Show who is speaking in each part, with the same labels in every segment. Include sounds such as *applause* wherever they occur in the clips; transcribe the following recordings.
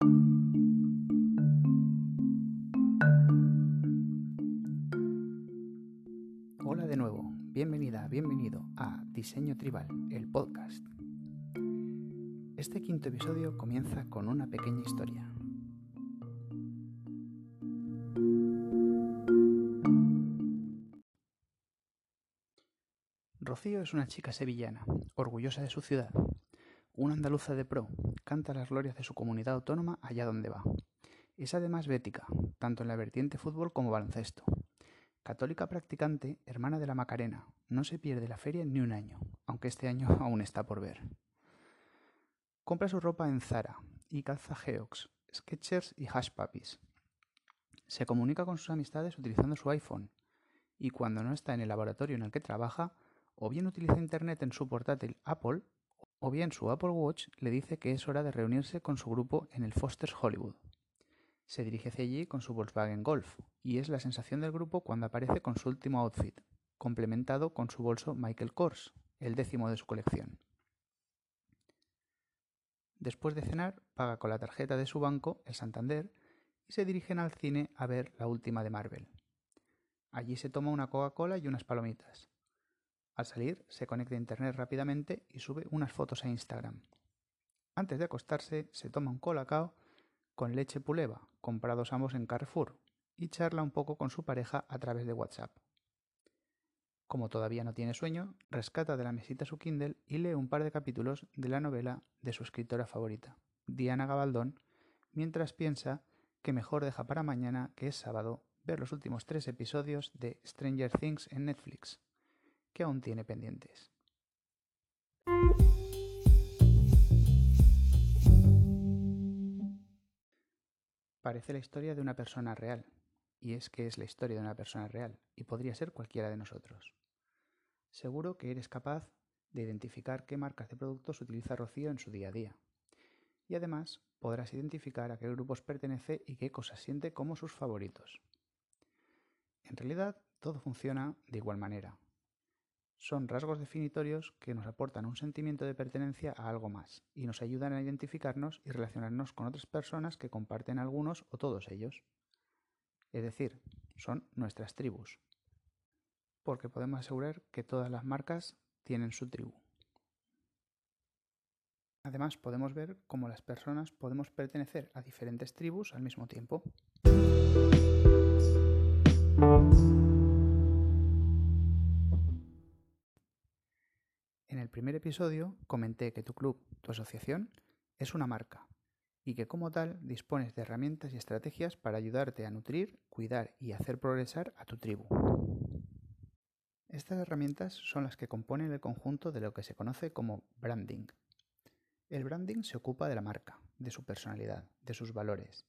Speaker 1: Hola de nuevo, bienvenida, bienvenido a Diseño Tribal, el podcast. Este quinto episodio comienza con una pequeña historia. Rocío es una chica sevillana, orgullosa de su ciudad. Una andaluza de pro, canta las glorias de su comunidad autónoma allá donde va. Es además bética, tanto en la vertiente fútbol como baloncesto. Católica practicante, hermana de la Macarena, no se pierde la feria ni un año, aunque este año *laughs* aún está por ver. Compra su ropa en Zara y calza Geox, Sketchers y Hash Puppies. Se comunica con sus amistades utilizando su iPhone y cuando no está en el laboratorio en el que trabaja, o bien utiliza Internet en su portátil Apple, o bien su Apple Watch le dice que es hora de reunirse con su grupo en el Foster's Hollywood. Se dirige hacia allí con su Volkswagen Golf, y es la sensación del grupo cuando aparece con su último outfit, complementado con su bolso Michael Kors, el décimo de su colección. Después de cenar, paga con la tarjeta de su banco, el Santander, y se dirigen al cine a ver la última de Marvel. Allí se toma una Coca-Cola y unas palomitas. Al salir, se conecta a internet rápidamente y sube unas fotos a Instagram. Antes de acostarse, se toma un colacao con leche puleva, comprados ambos en Carrefour, y charla un poco con su pareja a través de WhatsApp. Como todavía no tiene sueño, rescata de la mesita su Kindle y lee un par de capítulos de la novela de su escritora favorita, Diana Gabaldón, mientras piensa que mejor deja para mañana, que es sábado, ver los últimos tres episodios de Stranger Things en Netflix, que aún tiene pendientes. Parece la historia de una persona real, y es que es la historia de una persona real, y podría ser cualquiera de nosotros. Seguro que eres capaz de identificar qué marcas de productos utiliza Rocío en su día a día. Y además podrás identificar a qué grupos pertenece y qué cosas siente como sus favoritos. En realidad, todo funciona de igual manera, son rasgos definitorios que nos aportan un sentimiento de pertenencia a algo más y nos ayudan a identificarnos y relacionarnos con otras personas que comparten algunos o todos ellos. Es decir, son nuestras tribus. Porque podemos asegurar que todas las marcas tienen su tribu. Además, podemos ver cómo las personas podemos pertenecer a diferentes tribus al mismo tiempo. En el primer episodio comenté que tu club, tu asociación, es una marca y que como tal dispones de herramientas y estrategias para ayudarte a nutrir, cuidar y hacer progresar a tu tribu. Estas herramientas son las que componen el conjunto de lo que se conoce como branding. El branding se ocupa de la marca, de su personalidad, de sus valores.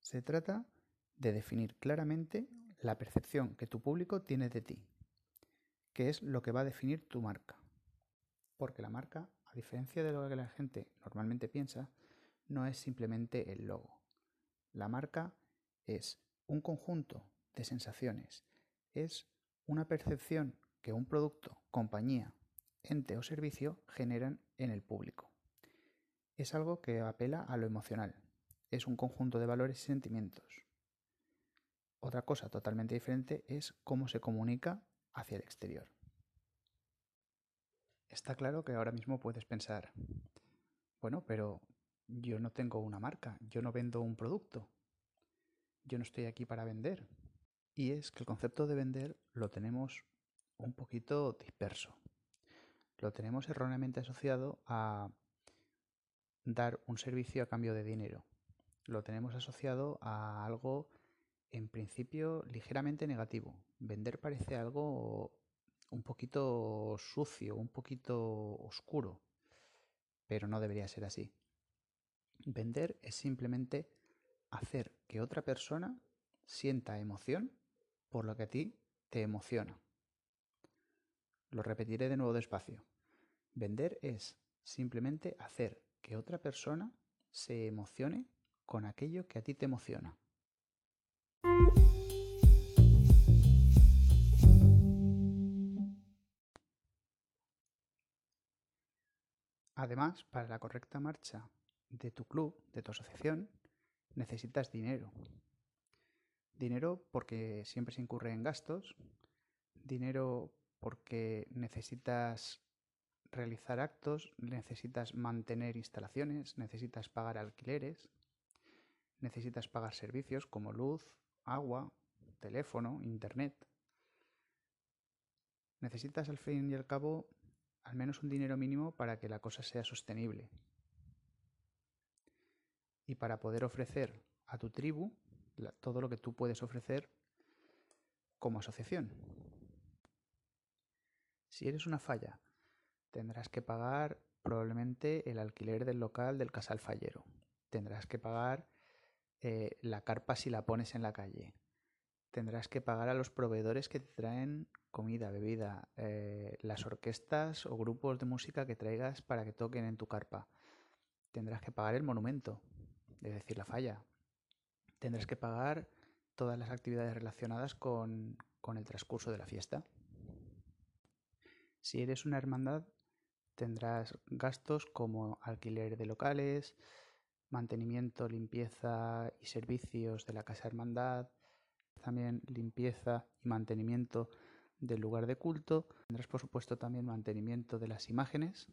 Speaker 1: Se trata de definir claramente la percepción que tu público tiene de ti, que es lo que va a definir tu marca porque la marca, a diferencia de lo que la gente normalmente piensa, no es simplemente el logo. La marca es un conjunto de sensaciones, es una percepción que un producto, compañía, ente o servicio generan en el público. Es algo que apela a lo emocional, es un conjunto de valores y sentimientos. Otra cosa totalmente diferente es cómo se comunica hacia el exterior. Está claro que ahora mismo puedes pensar, bueno, pero yo no tengo una marca, yo no vendo un producto, yo no estoy aquí para vender. Y es que el concepto de vender lo tenemos un poquito disperso. Lo tenemos erróneamente asociado a dar un servicio a cambio de dinero. Lo tenemos asociado a algo en principio ligeramente negativo. Vender parece algo un poquito sucio, un poquito oscuro, pero no debería ser así. Vender es simplemente hacer que otra persona sienta emoción por lo que a ti te emociona. Lo repetiré de nuevo despacio. Vender es simplemente hacer que otra persona se emocione con aquello que a ti te emociona. Además, para la correcta marcha de tu club, de tu asociación, necesitas dinero. Dinero porque siempre se incurre en gastos, dinero porque necesitas realizar actos, necesitas mantener instalaciones, necesitas pagar alquileres, necesitas pagar servicios como luz, agua, teléfono, internet. Necesitas al fin y al cabo al menos un dinero mínimo para que la cosa sea sostenible. Y para poder ofrecer a tu tribu todo lo que tú puedes ofrecer como asociación. Si eres una falla, tendrás que pagar probablemente el alquiler del local del casal fallero. Tendrás que pagar eh, la carpa si la pones en la calle. Tendrás que pagar a los proveedores que te traen comida, bebida, eh, las orquestas o grupos de música que traigas para que toquen en tu carpa. Tendrás que pagar el monumento, es decir, la falla. Tendrás que pagar todas las actividades relacionadas con el transcurso de la fiesta. Si eres una hermandad, tendrás gastos como alquiler de locales, mantenimiento, limpieza y servicios de la casa hermandad, también limpieza y mantenimiento del lugar de culto. Tendrás, por supuesto, también mantenimiento de las imágenes.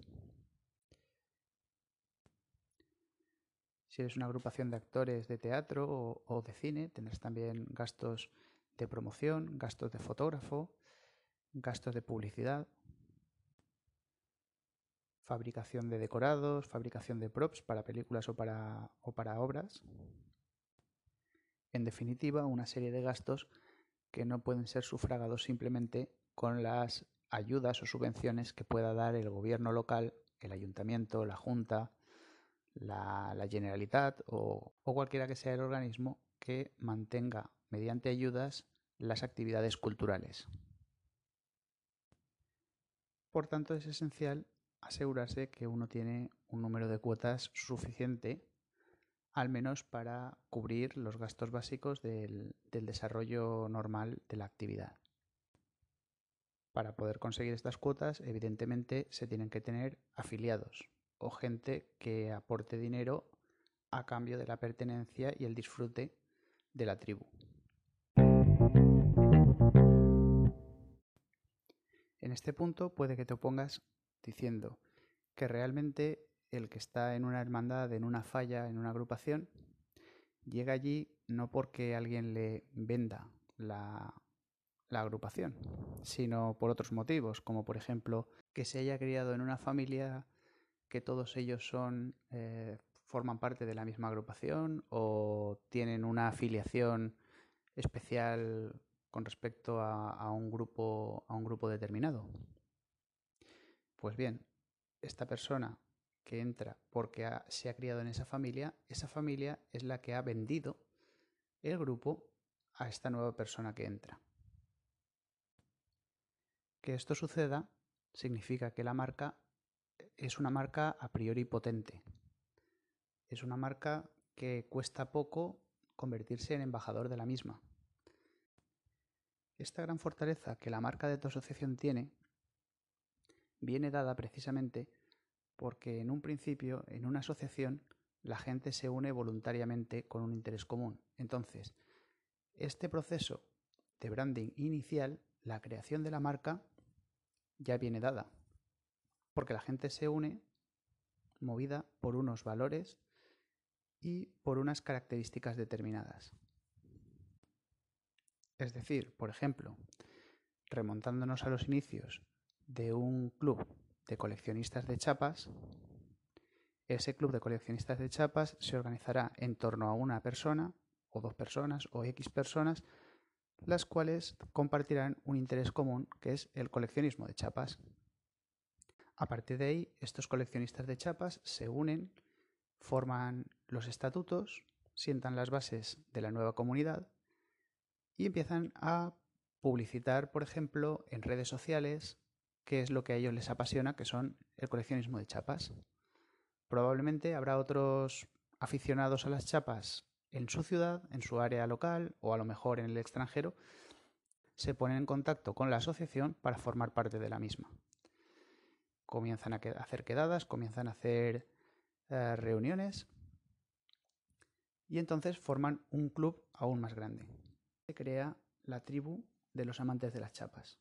Speaker 1: Si eres una agrupación de actores de teatro o, de cine, tendrás también gastos de promoción, gastos de fotógrafo, gastos de publicidad, fabricación de decorados, fabricación de props para películas o para, o para obras. En definitiva, una serie de gastos que no pueden ser sufragados simplemente con las ayudas o subvenciones que pueda dar el gobierno local, el ayuntamiento, la junta, la, Generalitat o, o cualquiera que sea el organismo que mantenga mediante ayudas las actividades culturales. Por tanto, es esencial asegurarse que uno tiene un número de cuotas suficiente, al menos para cubrir los gastos básicos del, desarrollo normal de la actividad. Para poder conseguir estas cuotas, evidentemente, se tienen que tener afiliados o gente que aporte dinero a cambio de la pertenencia y el disfrute de la tribu. En este punto puede que te opongas diciendo que realmente el que está en una hermandad, en una falla, en una agrupación, llega allí no porque alguien le venda la, agrupación, sino por otros motivos, como por ejemplo que se haya criado en una familia que todos ellos son eh, forman parte de la misma agrupación o tienen una afiliación especial con respecto a, un grupo a un grupo determinado. Pues bien, esta persona que entra porque se ha criado en esa familia, esa familia es la que ha vendido el grupo a esta nueva persona que entra. Que esto suceda significa que la marca es una marca a priori potente. Es una marca que cuesta poco convertirse en embajador de la misma. Esta gran fortaleza que la marca de tu asociación tiene viene dada precisamente porque en un principio, en una asociación, la gente se une voluntariamente con un interés común. Entonces, este proceso de branding inicial, la creación de la marca, ya viene dada. Porque la gente se une movida por unos valores y por unas características determinadas. Es decir, por ejemplo, remontándonos a los inicios de un club de coleccionistas de chapas, ese club de coleccionistas de chapas se organizará en torno a una persona o dos personas o X personas, las cuales compartirán un interés común que es el coleccionismo de chapas. A partir de ahí, estos coleccionistas de chapas se unen, forman los estatutos, sientan las bases de la nueva comunidad y empiezan a publicitar, por ejemplo, en redes sociales qué es lo que a ellos les apasiona, que son el coleccionismo de chapas. Probablemente habrá otros aficionados a las chapas en su ciudad, en su área local o a lo mejor en el extranjero, se ponen en contacto con la asociación para formar parte de la misma. Comienzan a hacer quedadas, comienzan a hacer eh, reuniones y entonces forman un club aún más grande. Se crea la tribu de los amantes de las chapas.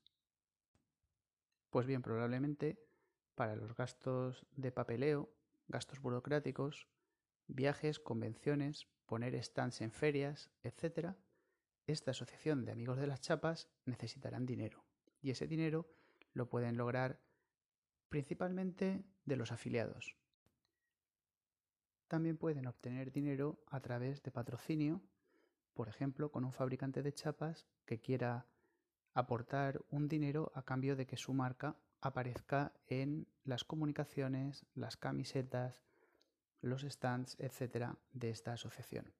Speaker 1: Pues bien, probablemente para los gastos de papeleo, gastos burocráticos, viajes, convenciones, poner stands en ferias, etc., esta asociación de amigos de las chapas necesitarán dinero. Y ese dinero lo pueden lograr principalmente de los afiliados. También pueden obtener dinero a través de patrocinio, por ejemplo, con un fabricante de chapas que quiera aportar un dinero a cambio de que su marca aparezca en las comunicaciones, las camisetas, los stands, etcétera, de esta asociación.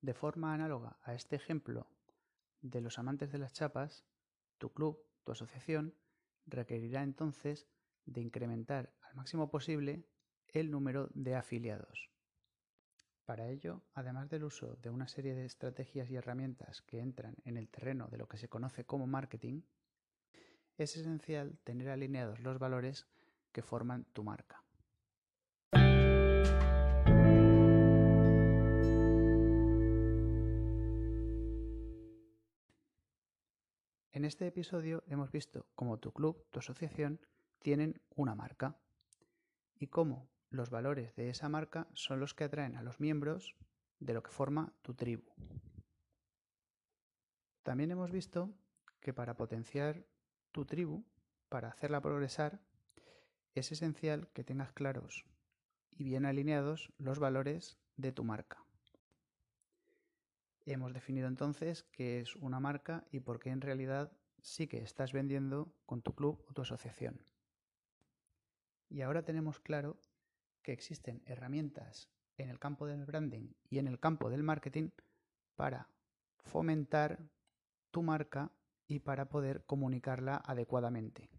Speaker 1: De forma análoga a este ejemplo de los amantes de las chapas, tu club, tu asociación, requerirá entonces de incrementar al máximo posible el número de afiliados. Para ello, además del uso de una serie de estrategias y herramientas que entran en el terreno de lo que se conoce como marketing, es esencial tener alineados los valores que forman tu marca. En este episodio hemos visto cómo tu club, tu asociación, tienen una marca y cómo los valores de esa marca son los que atraen a los miembros de lo que forma tu tribu. También hemos visto que para potenciar tu tribu, para hacerla progresar, es esencial que tengas claros y bien alineados los valores de tu marca. Hemos definido entonces qué es una marca y por qué en realidad sí que estás vendiendo con tu club o tu asociación. Y ahora tenemos claro que existen herramientas en el campo del branding y en el campo del marketing para fomentar tu marca y para poder comunicarla adecuadamente.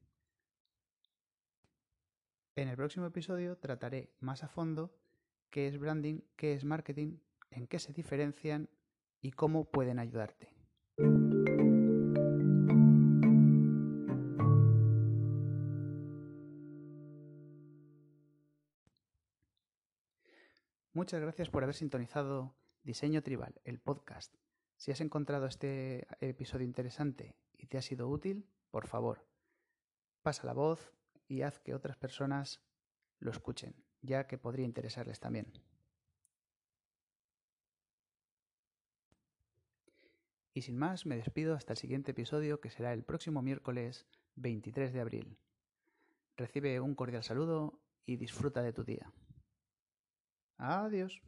Speaker 1: En el próximo episodio trataré más a fondo qué es branding, qué es marketing, en qué se diferencian y cómo pueden ayudarte. Muchas gracias por haber sintonizado Diseño Tribal, el podcast. Si has encontrado este episodio interesante y te ha sido útil, por favor, pasa la voz y haz que otras personas lo escuchen, ya que podría interesarles también. Y sin más, me despido hasta el siguiente episodio que será el próximo miércoles 23 de abril. Recibe un cordial saludo y disfruta de tu día. Adiós.